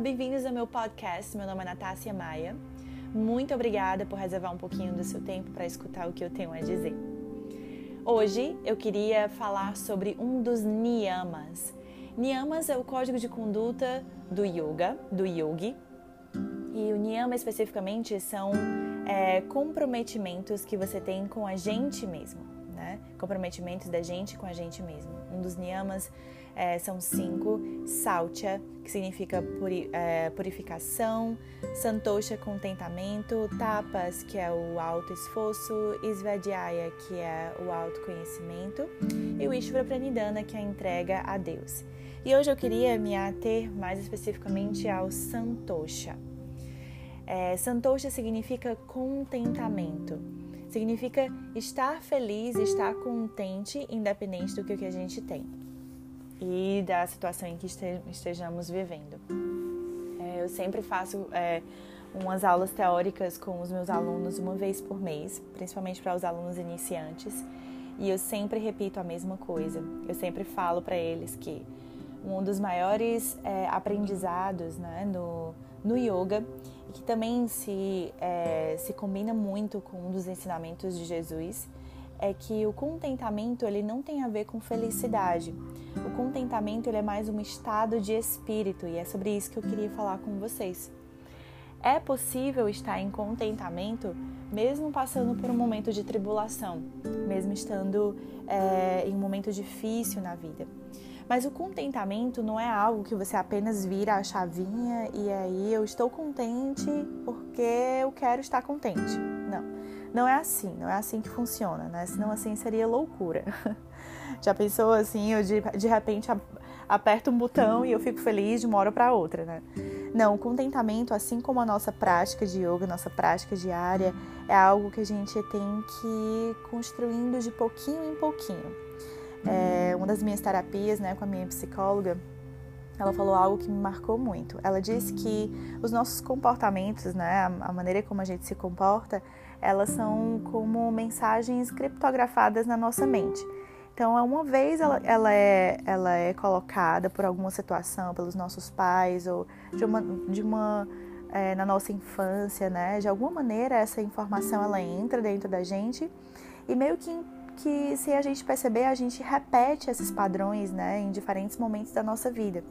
Bem-vindos ao meu podcast. Meu nome é Natácia Maia. Muito obrigada por reservar um pouquinho do seu tempo para escutar o que eu tenho a dizer. Hoje eu queria falar sobre um dos niyamas. Niyamas é o código de conduta do yoga, do yogi. E o niyama especificamente são é, comprometimentos que você tem com a gente mesmo, né? Comprometimentos da gente com a gente mesmo. Um dos niyamas é, são cinco: Saucha, que significa puri, é, purificação, Santosha, contentamento, Tapas, que é o alto esforço, Svadhyaya, que é o autoconhecimento, e o Ishvara Pranidhana, que é a entrega a Deus. E hoje eu queria me ater mais especificamente ao Santosha. É, Santosha significa contentamento. Significa estar feliz, estar contente, independente do que a gente tem e da situação em que estejamos vivendo. É, eu sempre faço é, umas aulas teóricas com os meus alunos uma vez por mês, principalmente para os alunos iniciantes, e eu sempre repito a mesma coisa. Eu sempre falo para eles que um dos maiores é, aprendizados né, no, no yoga e que também se, é, se combina muito com um dos ensinamentos de Jesus é que o contentamento ele não tem a ver com felicidade. O contentamento ele é mais um estado de espírito e é sobre isso que eu queria falar com vocês. É possível estar em contentamento mesmo passando por um momento de tribulação, mesmo estando é, em um momento difícil na vida. Mas o contentamento não é algo que você apenas vira a chavinha e aí eu estou contente porque eu quero estar contente. Não. Não é assim, não é assim que funciona, né? Senão assim seria loucura. Já pensou assim, eu de, de repente aperto um botão e eu fico feliz de uma hora para outra, né? Não, o contentamento, assim como a nossa prática de yoga, nossa prática diária, é algo que a gente tem que ir construindo de pouquinho em pouquinho. É, uma das minhas terapias, né, com a minha psicóloga, ela falou algo que me marcou muito. Ela disse que os nossos comportamentos, né, a maneira como a gente se comporta, elas são como mensagens criptografadas na nossa mente. Então, uma vez ela, ela, é, ela é colocada por alguma situação, pelos nossos pais, ou de uma, de uma é, na nossa infância, né? De alguma maneira, essa informação ela entra dentro da gente e meio que, que se a gente perceber, a gente repete esses padrões, né? Em diferentes momentos da nossa vida.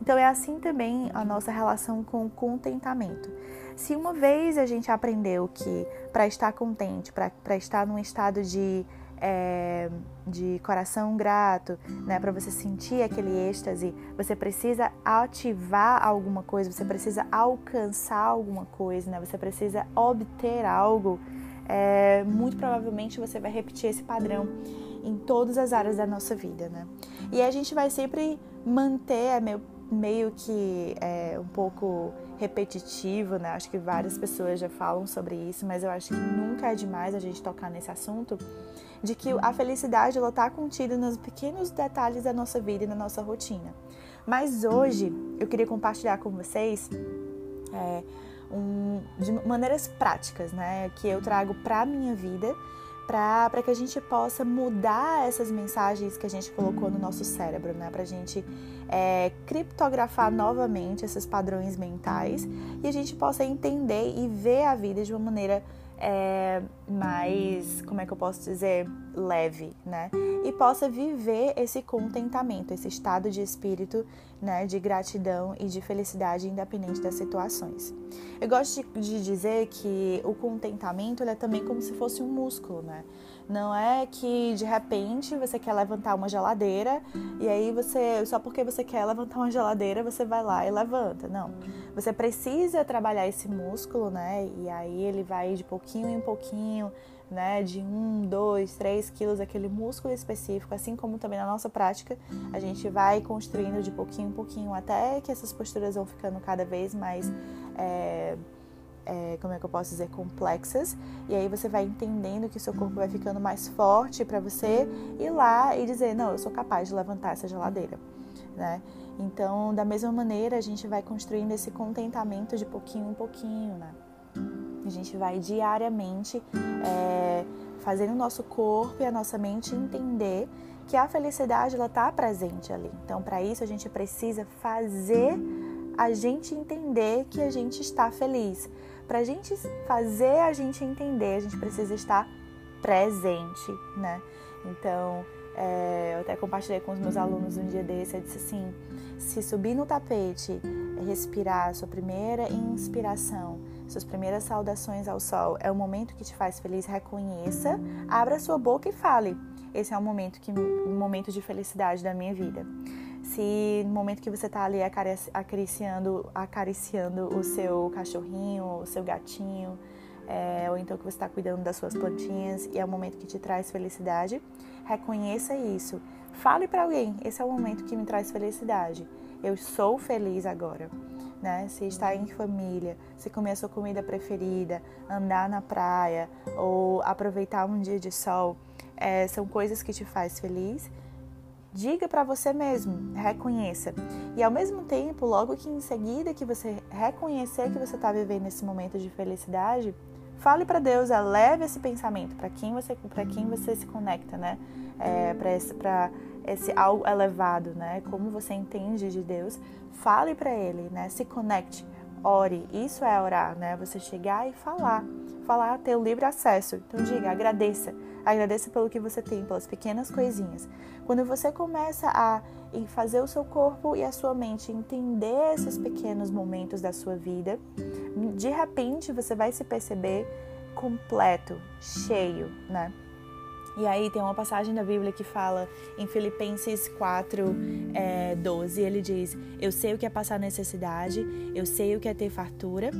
Então, é assim também a nossa relação com o contentamento. Se uma vez a gente aprendeu que para estar contente, para estar num estado de, é, de coração grato, né, para você sentir aquele êxtase, você precisa ativar alguma coisa, você precisa alcançar alguma coisa, né, você precisa obter algo. É, muito provavelmente você vai repetir esse padrão em todas as áreas da nossa vida, né? E a gente vai sempre manter, é meio, meio que é, um pouco repetitivo, né? Acho que várias pessoas já falam sobre isso, mas eu acho que nunca é demais a gente tocar nesse assunto de que a felicidade ela está contida nos pequenos detalhes da nossa vida e na nossa rotina. Mas hoje eu queria compartilhar com vocês é, um, de maneiras práticas, né? Que eu trago para minha vida para que a gente possa mudar essas mensagens que a gente colocou no nosso cérebro, né? Para a gente é, criptografar novamente esses padrões mentais e a gente possa entender e ver a vida de uma maneira é, mais, como é que eu posso dizer, leve, né? E possa viver esse contentamento, esse estado de espírito, né, de gratidão e de felicidade independente das situações. Eu gosto de, de dizer que o contentamento é também como se fosse um músculo, né? Não é que de repente você quer levantar uma geladeira e aí você, só porque você quer levantar uma geladeira, você vai lá e levanta. Não. Você precisa trabalhar esse músculo, né? E aí ele vai de pouquinho em pouquinho, né? De um, dois, três quilos, aquele músculo específico, assim como também na nossa prática, a gente vai construindo de pouquinho em pouquinho até que essas posturas vão ficando cada vez mais. É, é, como é que eu posso dizer, complexas, e aí você vai entendendo que seu corpo vai ficando mais forte para você ir lá e dizer, não, eu sou capaz de levantar essa geladeira, né? Então, da mesma maneira, a gente vai construindo esse contentamento de pouquinho em pouquinho, né? A gente vai diariamente é, fazendo o nosso corpo e a nossa mente entender que a felicidade ela está presente ali. Então, para isso, a gente precisa fazer a gente entender que a gente está feliz. Para a gente fazer a gente entender, a gente precisa estar presente, né? Então, é, eu até compartilhei com os meus alunos um dia desse, eu disse assim, se subir no tapete, respirar sua primeira inspiração, suas primeiras saudações ao sol, é o momento que te faz feliz, reconheça, abra sua boca e fale. Esse é o momento que um momento de felicidade da minha vida. Se no momento que você está ali acariciando, acariciando o seu cachorrinho, o seu gatinho, é, ou então que você está cuidando das suas plantinhas e é o momento que te traz felicidade, reconheça isso. Fale para alguém: esse é o momento que me traz felicidade. Eu sou feliz agora. Né? Se estar em família, se comer a sua comida preferida, andar na praia ou aproveitar um dia de sol, é, são coisas que te faz feliz Diga para você mesmo, reconheça. E ao mesmo tempo, logo que em seguida que você reconhecer que você está vivendo esse momento de felicidade, fale para Deus, eleve esse pensamento para quem você para quem você se conecta, né? É, para esse algo elevado, né? Como você entende de Deus, fale para Ele, né? Se conecte, ore. Isso é orar, né? Você chegar e falar, falar, ter o livre acesso. Então diga, agradeça. Agradeça pelo que você tem, pelas pequenas coisinhas. Quando você começa a fazer o seu corpo e a sua mente entender esses pequenos momentos da sua vida, de repente você vai se perceber completo, cheio, né? E aí tem uma passagem da Bíblia que fala em Filipenses 4, é, 12, ele diz: Eu sei o que é passar necessidade, eu sei o que é ter fartura,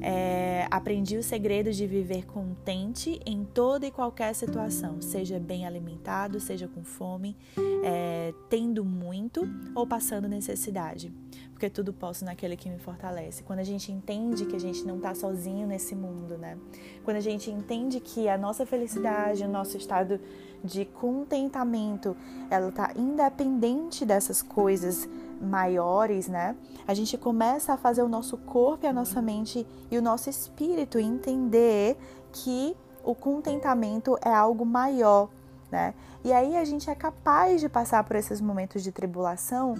é, aprendi o segredo de viver contente em toda e qualquer situação, seja bem alimentado, seja com fome, é, tendo muito ou passando necessidade porque tudo posso naquele que me fortalece. Quando a gente entende que a gente não está sozinho nesse mundo, né? Quando a gente entende que a nossa felicidade, o nosso estado de contentamento, ela está independente dessas coisas maiores, né? A gente começa a fazer o nosso corpo e a nossa mente e o nosso espírito entender que o contentamento é algo maior né? E aí a gente é capaz de passar por esses momentos de tribulação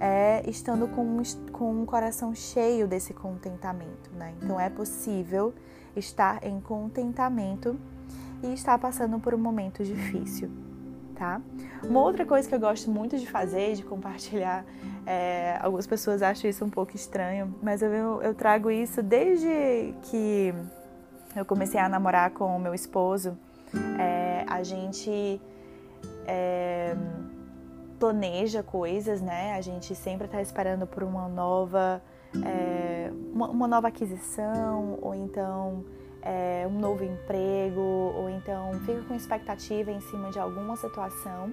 é, estando com um, com um coração cheio desse contentamento, né? Então é possível estar em contentamento e estar passando por um momento difícil, tá? Uma outra coisa que eu gosto muito de fazer, de compartilhar, é, algumas pessoas acham isso um pouco estranho, mas eu, eu trago isso desde que eu comecei a namorar com o meu esposo. É, a gente é, planeja coisas, né? A gente sempre está esperando por uma nova, é, uma, uma, nova aquisição, ou então é, um novo emprego, ou então fica com expectativa em cima de alguma situação.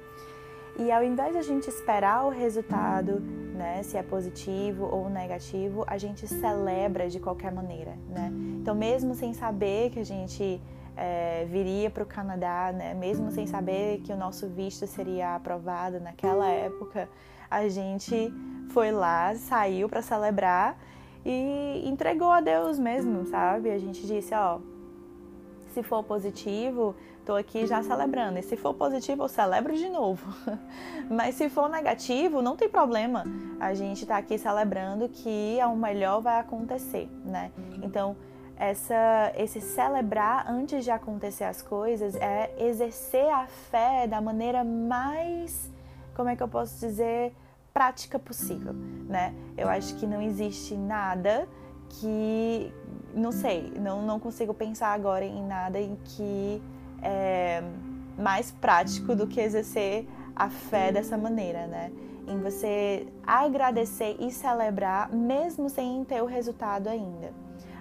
E ao invés de a gente esperar o resultado, né, se é positivo ou negativo, a gente celebra de qualquer maneira, né? Então, mesmo sem saber que a gente é, viria para o Canadá, né? mesmo sem saber que o nosso visto seria aprovado naquela época, a gente foi lá, saiu para celebrar e entregou a Deus mesmo, sabe? A gente disse, ó, se for positivo, tô aqui já celebrando. E se for positivo, eu celebro de novo. Mas se for negativo, não tem problema. A gente tá aqui celebrando que o melhor vai acontecer, né? Então, essa, esse celebrar antes de acontecer as coisas é exercer a fé da maneira mais, como é que eu posso dizer, prática possível, né? Eu acho que não existe nada que, não sei, não, não consigo pensar agora em nada em que é mais prático do que exercer a fé dessa maneira, né? Em você agradecer e celebrar mesmo sem ter o resultado ainda.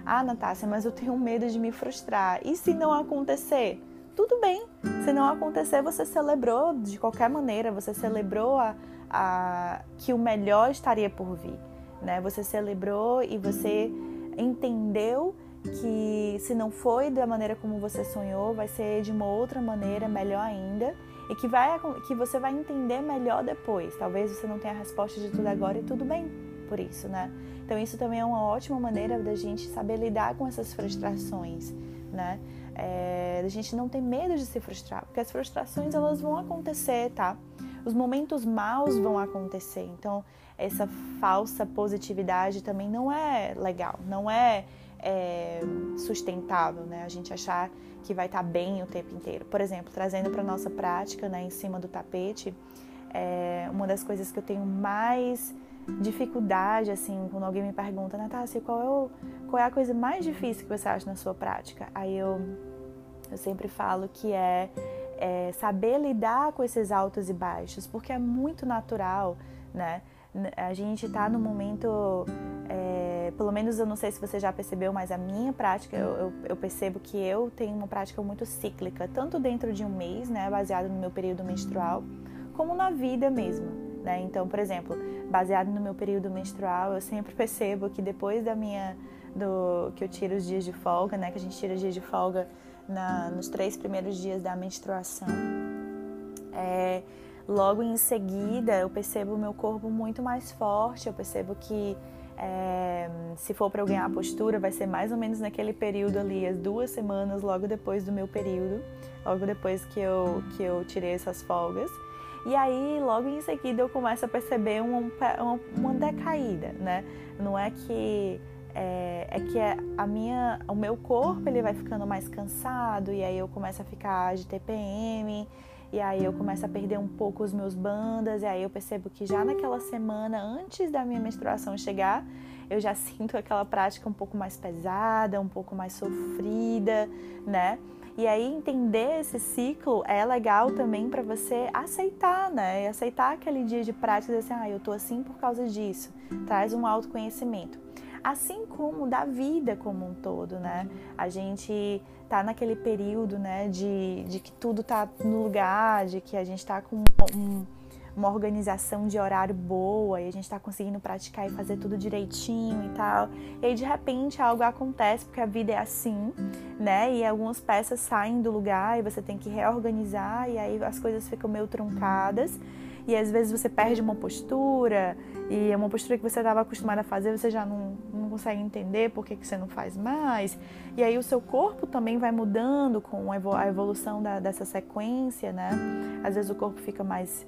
Ah, Natácia, mas eu tenho medo de me frustrar. E se não acontecer? Tudo bem. Se não acontecer, você celebrou de qualquer maneira, você celebrou a, a, que o melhor estaria por vir. Né? Você celebrou e você entendeu que se não foi da maneira como você sonhou, vai ser de uma outra maneira, melhor ainda, e que, vai, que você vai entender melhor depois. Talvez você não tenha a resposta de tudo agora e tudo bem por isso, né? Então isso também é uma ótima maneira da gente saber lidar com essas frustrações, né? É, gente não ter medo de se frustrar, porque as frustrações elas vão acontecer, tá? os momentos maus vão acontecer. Então, essa falsa positividade também não é legal, não é, é sustentável, né? A gente achar que vai estar bem o tempo inteiro. Por exemplo, trazendo para nossa prática, né, em cima do tapete, é uma das coisas que eu tenho mais dificuldade, assim, quando alguém me pergunta, Natácia, qual é, o, qual é a coisa mais difícil que você acha na sua prática? Aí eu, eu sempre falo que é, é saber lidar com esses altos e baixos, porque é muito natural, né? A gente está no momento, é, pelo menos eu não sei se você já percebeu, mas a minha prática, eu, eu, eu, percebo que eu tenho uma prática muito cíclica, tanto dentro de um mês, né, baseado no meu período menstrual, como na vida mesmo. Né? Então, por exemplo, baseado no meu período menstrual, eu sempre percebo que depois da minha, do que eu tiro os dias de folga, né, que a gente tira os dias de folga na, nos três primeiros dias da menstruação, é, Logo em seguida, eu percebo o meu corpo muito mais forte, eu percebo que é, se for para eu ganhar a postura, vai ser mais ou menos naquele período ali, as duas semanas logo depois do meu período, logo depois que eu, que eu tirei essas folgas. E aí, logo em seguida, eu começo a perceber uma, uma, uma decaída, né? Não é que é, é, que a minha, o meu corpo ele vai ficando mais cansado e aí eu começo a ficar de TPM e aí eu começo a perder um pouco os meus bandas, e aí eu percebo que já naquela semana, antes da minha menstruação chegar, eu já sinto aquela prática um pouco mais pesada, um pouco mais sofrida, né? E aí entender esse ciclo é legal também para você aceitar, né? E aceitar aquele dia de prática e dizer assim, ah, eu tô assim por causa disso. Traz um autoconhecimento assim como da vida como um todo, né? A gente tá naquele período, né, de, de que tudo tá no lugar, de que a gente tá com um, uma organização de horário boa e a gente tá conseguindo praticar e fazer tudo direitinho e tal. E aí de repente algo acontece porque a vida é assim, né? E algumas peças saem do lugar e você tem que reorganizar e aí as coisas ficam meio truncadas e às vezes você perde uma postura e é uma postura que você estava acostumada a fazer, você já não, não consegue entender por que, que você não faz mais. E aí o seu corpo também vai mudando com a evolução da, dessa sequência, né? Às vezes o corpo fica mais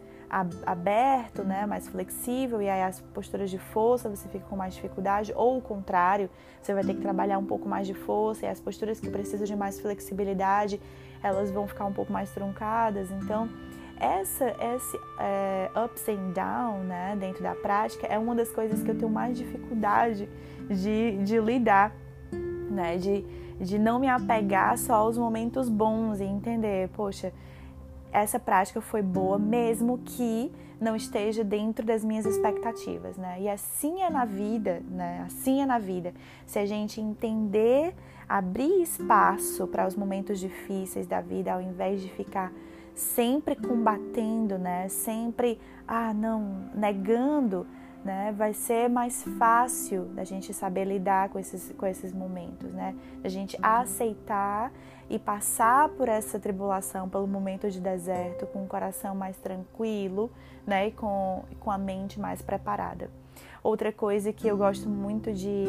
aberto, né, mais flexível e aí as posturas de força você fica com mais dificuldade ou o contrário, você vai ter que trabalhar um pouco mais de força e as posturas que precisam de mais flexibilidade, elas vão ficar um pouco mais truncadas. Então, essa, esse é, ups and down, né, dentro da prática, é uma das coisas que eu tenho mais dificuldade de, de lidar, né, de, de não me apegar só aos momentos bons e entender, poxa, essa prática foi boa mesmo que não esteja dentro das minhas expectativas, né? E assim é na vida, né? Assim é na vida. Se a gente entender, abrir espaço para os momentos difíceis da vida, ao invés de ficar sempre combatendo, né? Sempre, ah, não, negando, né? Vai ser mais fácil da gente saber lidar com esses, com esses momentos, né? A gente aceitar e passar por essa tribulação, pelo momento de deserto, com o coração mais tranquilo, né? E com, com a mente mais preparada. Outra coisa que eu gosto muito de,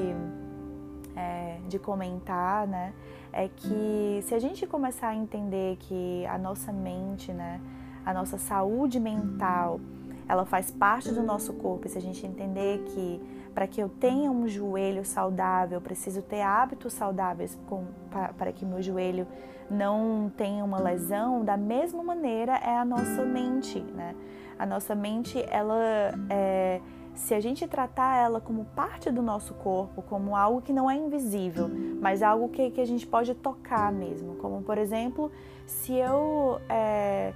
é, de comentar, né? é que se a gente começar a entender que a nossa mente, né, a nossa saúde mental, ela faz parte do nosso corpo, e se a gente entender que para que eu tenha um joelho saudável, eu preciso ter hábitos saudáveis para, para que meu joelho não tenha uma lesão, da mesma maneira é a nossa mente, né? A nossa mente, ela é, se a gente tratar ela como parte do nosso corpo, como algo que não é invisível, mas algo que, que a gente pode tocar mesmo, como por exemplo, se eu é,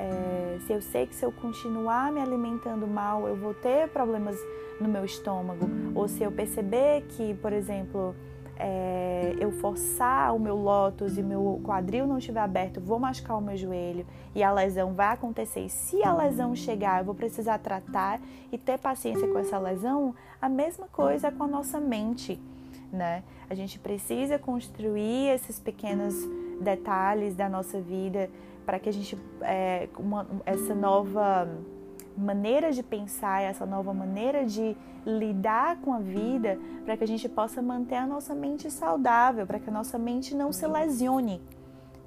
é, se eu sei que se eu continuar me alimentando mal, eu vou ter problemas no meu estômago, ou se eu perceber que, por exemplo, é, eu forçar o meu lótus e meu quadril não estiver aberto, vou machucar o meu joelho e a lesão vai acontecer. E se a lesão chegar, eu vou precisar tratar e ter paciência com essa lesão. A mesma coisa com a nossa mente, né? A gente precisa construir esses pequenos detalhes da nossa vida para que a gente é, uma, essa nova maneira de pensar, essa nova maneira de lidar com a vida, para que a gente possa manter a nossa mente saudável, para que a nossa mente não se lesione,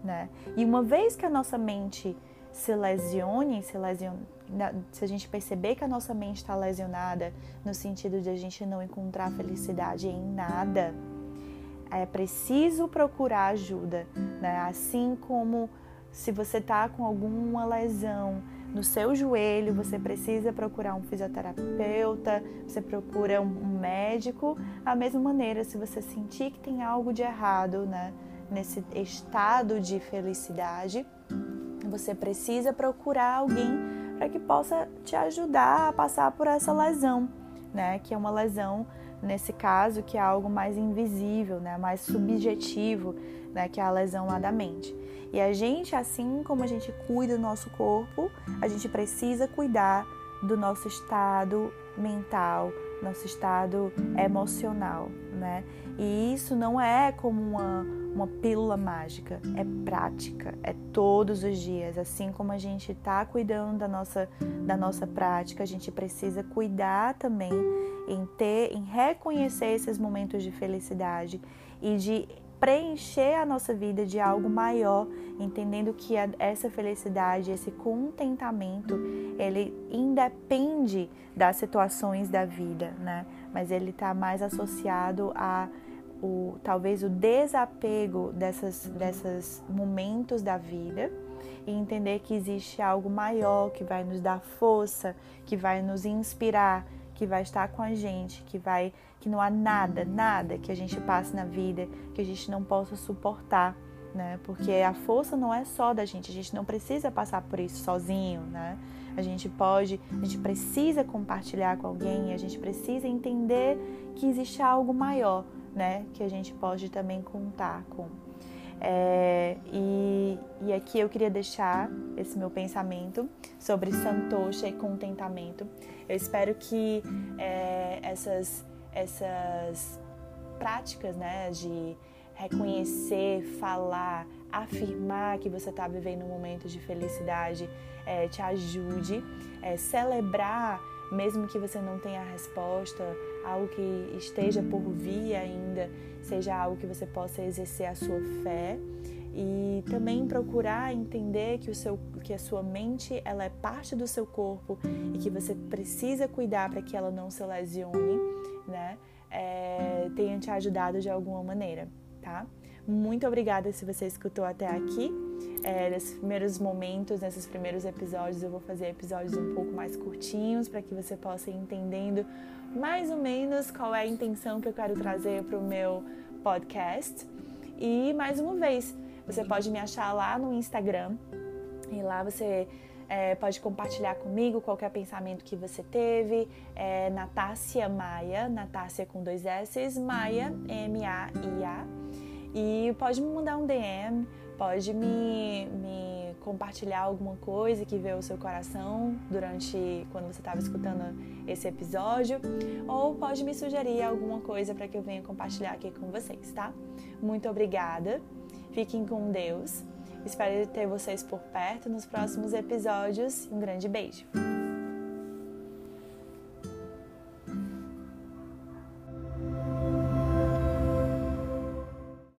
né? E uma vez que a nossa mente se lesione, se lesione, se a gente perceber que a nossa mente está lesionada no sentido de a gente não encontrar felicidade em nada, é preciso procurar ajuda, né? Assim como se você está com alguma lesão no seu joelho, você precisa procurar um fisioterapeuta, você procura um médico. Da mesma maneira, se você sentir que tem algo de errado, né, nesse estado de felicidade, você precisa procurar alguém para que possa te ajudar a passar por essa lesão, né, que é uma lesão nesse caso que é algo mais invisível, né, mais subjetivo, né, que é a lesão lá da mente. E a gente, assim como a gente cuida do nosso corpo, a gente precisa cuidar do nosso estado mental, nosso estado emocional, né? E isso não é como uma, uma pílula mágica, é prática, é todos os dias. Assim como a gente está cuidando da nossa, da nossa prática, a gente precisa cuidar também em ter, em reconhecer esses momentos de felicidade e de preencher a nossa vida de algo maior, entendendo que essa felicidade, esse contentamento, ele independe das situações da vida, né? Mas ele está mais associado a o, talvez o desapego dessas, desses momentos da vida e entender que existe algo maior que vai nos dar força, que vai nos inspirar, que vai estar com a gente, que vai que não há nada, nada que a gente passe na vida que a gente não possa suportar, né? Porque a força não é só da gente, a gente não precisa passar por isso sozinho, né? A gente pode, a gente precisa compartilhar com alguém, a gente precisa entender que existe algo maior, né? Que a gente pode também contar com. É, e, e aqui eu queria deixar esse meu pensamento sobre santosha e contentamento. Eu espero que é, essas, essas práticas né, de reconhecer, falar, afirmar que você está vivendo um momento de felicidade é, te ajude, é, celebrar mesmo que você não tenha a resposta, algo que esteja por vir ainda, seja algo que você possa exercer a sua fé e também procurar entender que o seu que a sua mente ela é parte do seu corpo e que você precisa cuidar para que ela não se lesione, né? É, tenha te ajudado de alguma maneira, tá? Muito obrigada se você escutou até aqui. É, nesses primeiros momentos, nesses primeiros episódios, eu vou fazer episódios um pouco mais curtinhos para que você possa ir entendendo mais ou menos qual é a intenção que eu quero trazer para o meu podcast. E mais uma vez, você pode me achar lá no Instagram e lá você é, pode compartilhar comigo qualquer pensamento que você teve. É Natácia Maia, Natácia com dois S, Maia, M-A-I-A. E pode me mandar um DM, pode me, me compartilhar alguma coisa que veio ao seu coração durante quando você estava escutando esse episódio, ou pode me sugerir alguma coisa para que eu venha compartilhar aqui com vocês, tá? Muito obrigada. Fiquem com Deus. Espero ter vocês por perto nos próximos episódios. Um grande beijo.